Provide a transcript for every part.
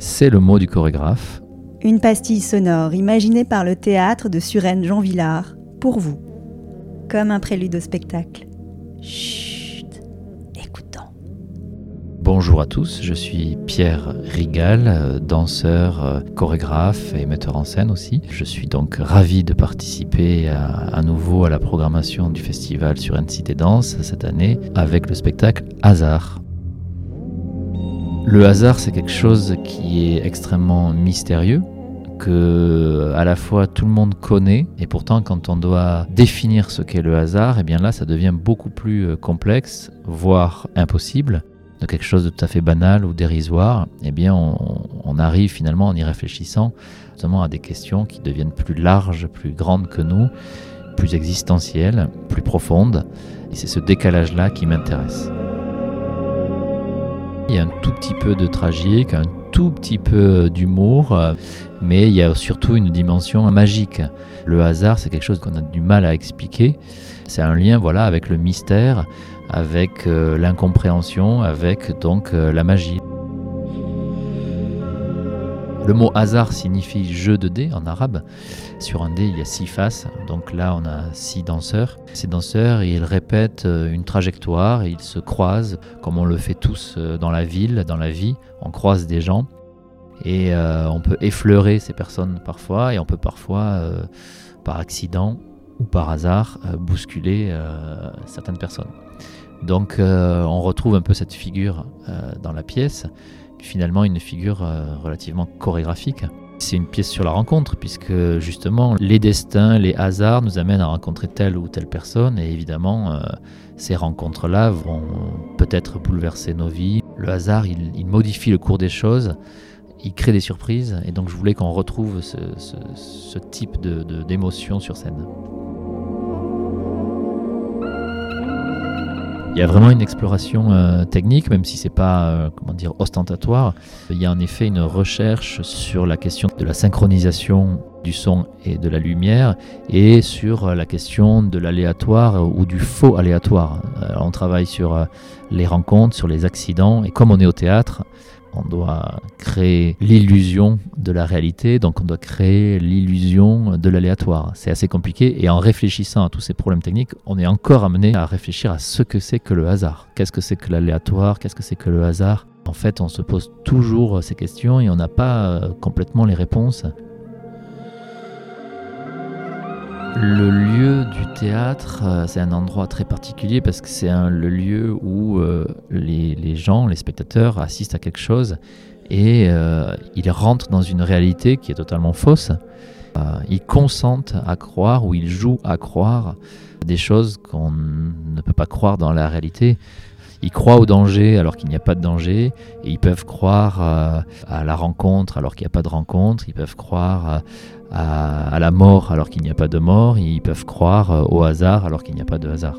c'est le mot du chorégraphe. Une pastille sonore imaginée par le théâtre de Suresnes Jean Villard, pour vous, comme un prélude au spectacle. Chut, écoutons. Bonjour à tous, je suis Pierre Rigal, danseur, chorégraphe et metteur en scène aussi. Je suis donc ravi de participer à, à nouveau à la programmation du festival sur Cité Danse cette année avec le spectacle Hasard. Le hasard, c'est quelque chose qui est extrêmement mystérieux, que à la fois tout le monde connaît, et pourtant quand on doit définir ce qu'est le hasard, et eh bien là, ça devient beaucoup plus euh, complexe, voire impossible. De quelque chose de tout à fait banal ou dérisoire, eh bien on, on arrive finalement en y réfléchissant notamment à des questions qui deviennent plus larges, plus grandes que nous, plus existentielles, plus profondes. Et c'est ce décalage-là qui m'intéresse. Il y a un tout petit peu de tragique, un tout petit peu d'humour, mais il y a surtout une dimension magique. Le hasard, c'est quelque chose qu'on a du mal à expliquer. C'est un lien voilà, avec le mystère, avec euh, l'incompréhension, avec donc euh, la magie. Le mot hasard signifie jeu de dés en arabe. Sur un dé, il y a six faces, donc là on a six danseurs. Ces danseurs, ils répètent euh, une trajectoire, ils se croisent, comme on le fait tous euh, dans la ville, dans la vie, on croise des gens. Et euh, on peut effleurer ces personnes parfois, et on peut parfois, par accident ou par hasard, bousculer certaines personnes. Donc on retrouve un peu cette figure dans la pièce finalement une figure euh, relativement chorégraphique. C'est une pièce sur la rencontre, puisque justement les destins, les hasards nous amènent à rencontrer telle ou telle personne, et évidemment euh, ces rencontres-là vont peut-être bouleverser nos vies. Le hasard, il, modifie le cours des choses, il crée des surprises, et donc je voulais qu'on retrouve ce, type d'émotion sur scène. Il y a vraiment une exploration euh, technique, même si c'est pas euh, comment dire ostentatoire. Il y a en effet une recherche sur la question de la synchronisation du son et de la lumière et sur la question de l'aléatoire ou du faux aléatoire. on travaille sur les rencontres, sur les accidents et comme on est au théâtre, on doit créer l'illusion de la réalité, donc on doit créer l'illusion de l'aléatoire. C'est assez compliqué et en réfléchissant à tous ces problèmes techniques, on est encore amené à réfléchir à ce que c'est que le hasard. Qu'est-ce que c'est que l'aléatoire? Qu'est-ce que c'est que le hasard? En fait, on se pose toujours ces questions et on n'a pas euh, complètement les réponses. Le lieu du théâtre, euh, c'est un endroit très particulier parce que c'est le lieu où euh, les, gens, les spectateurs assistent à quelque chose et euh, ils rentrent dans une réalité qui est totalement fausse. ils consentent à croire ou ils jouent à croire des choses qu'on ne peut pas croire dans la réalité. Ils croient au danger alors qu'il n'y a pas de danger, ils peuvent croire à la rencontre alors qu'il n'y a pas de rencontre, ils peuvent croire à, la mort alors qu'il n'y a pas de mort, ils peuvent croire euh, au hasard alors qu'il n'y a pas de hasard.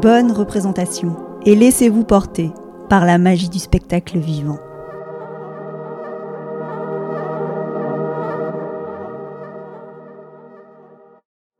Bonne représentation et laissez-vous porter par la magie du spectacle vivant.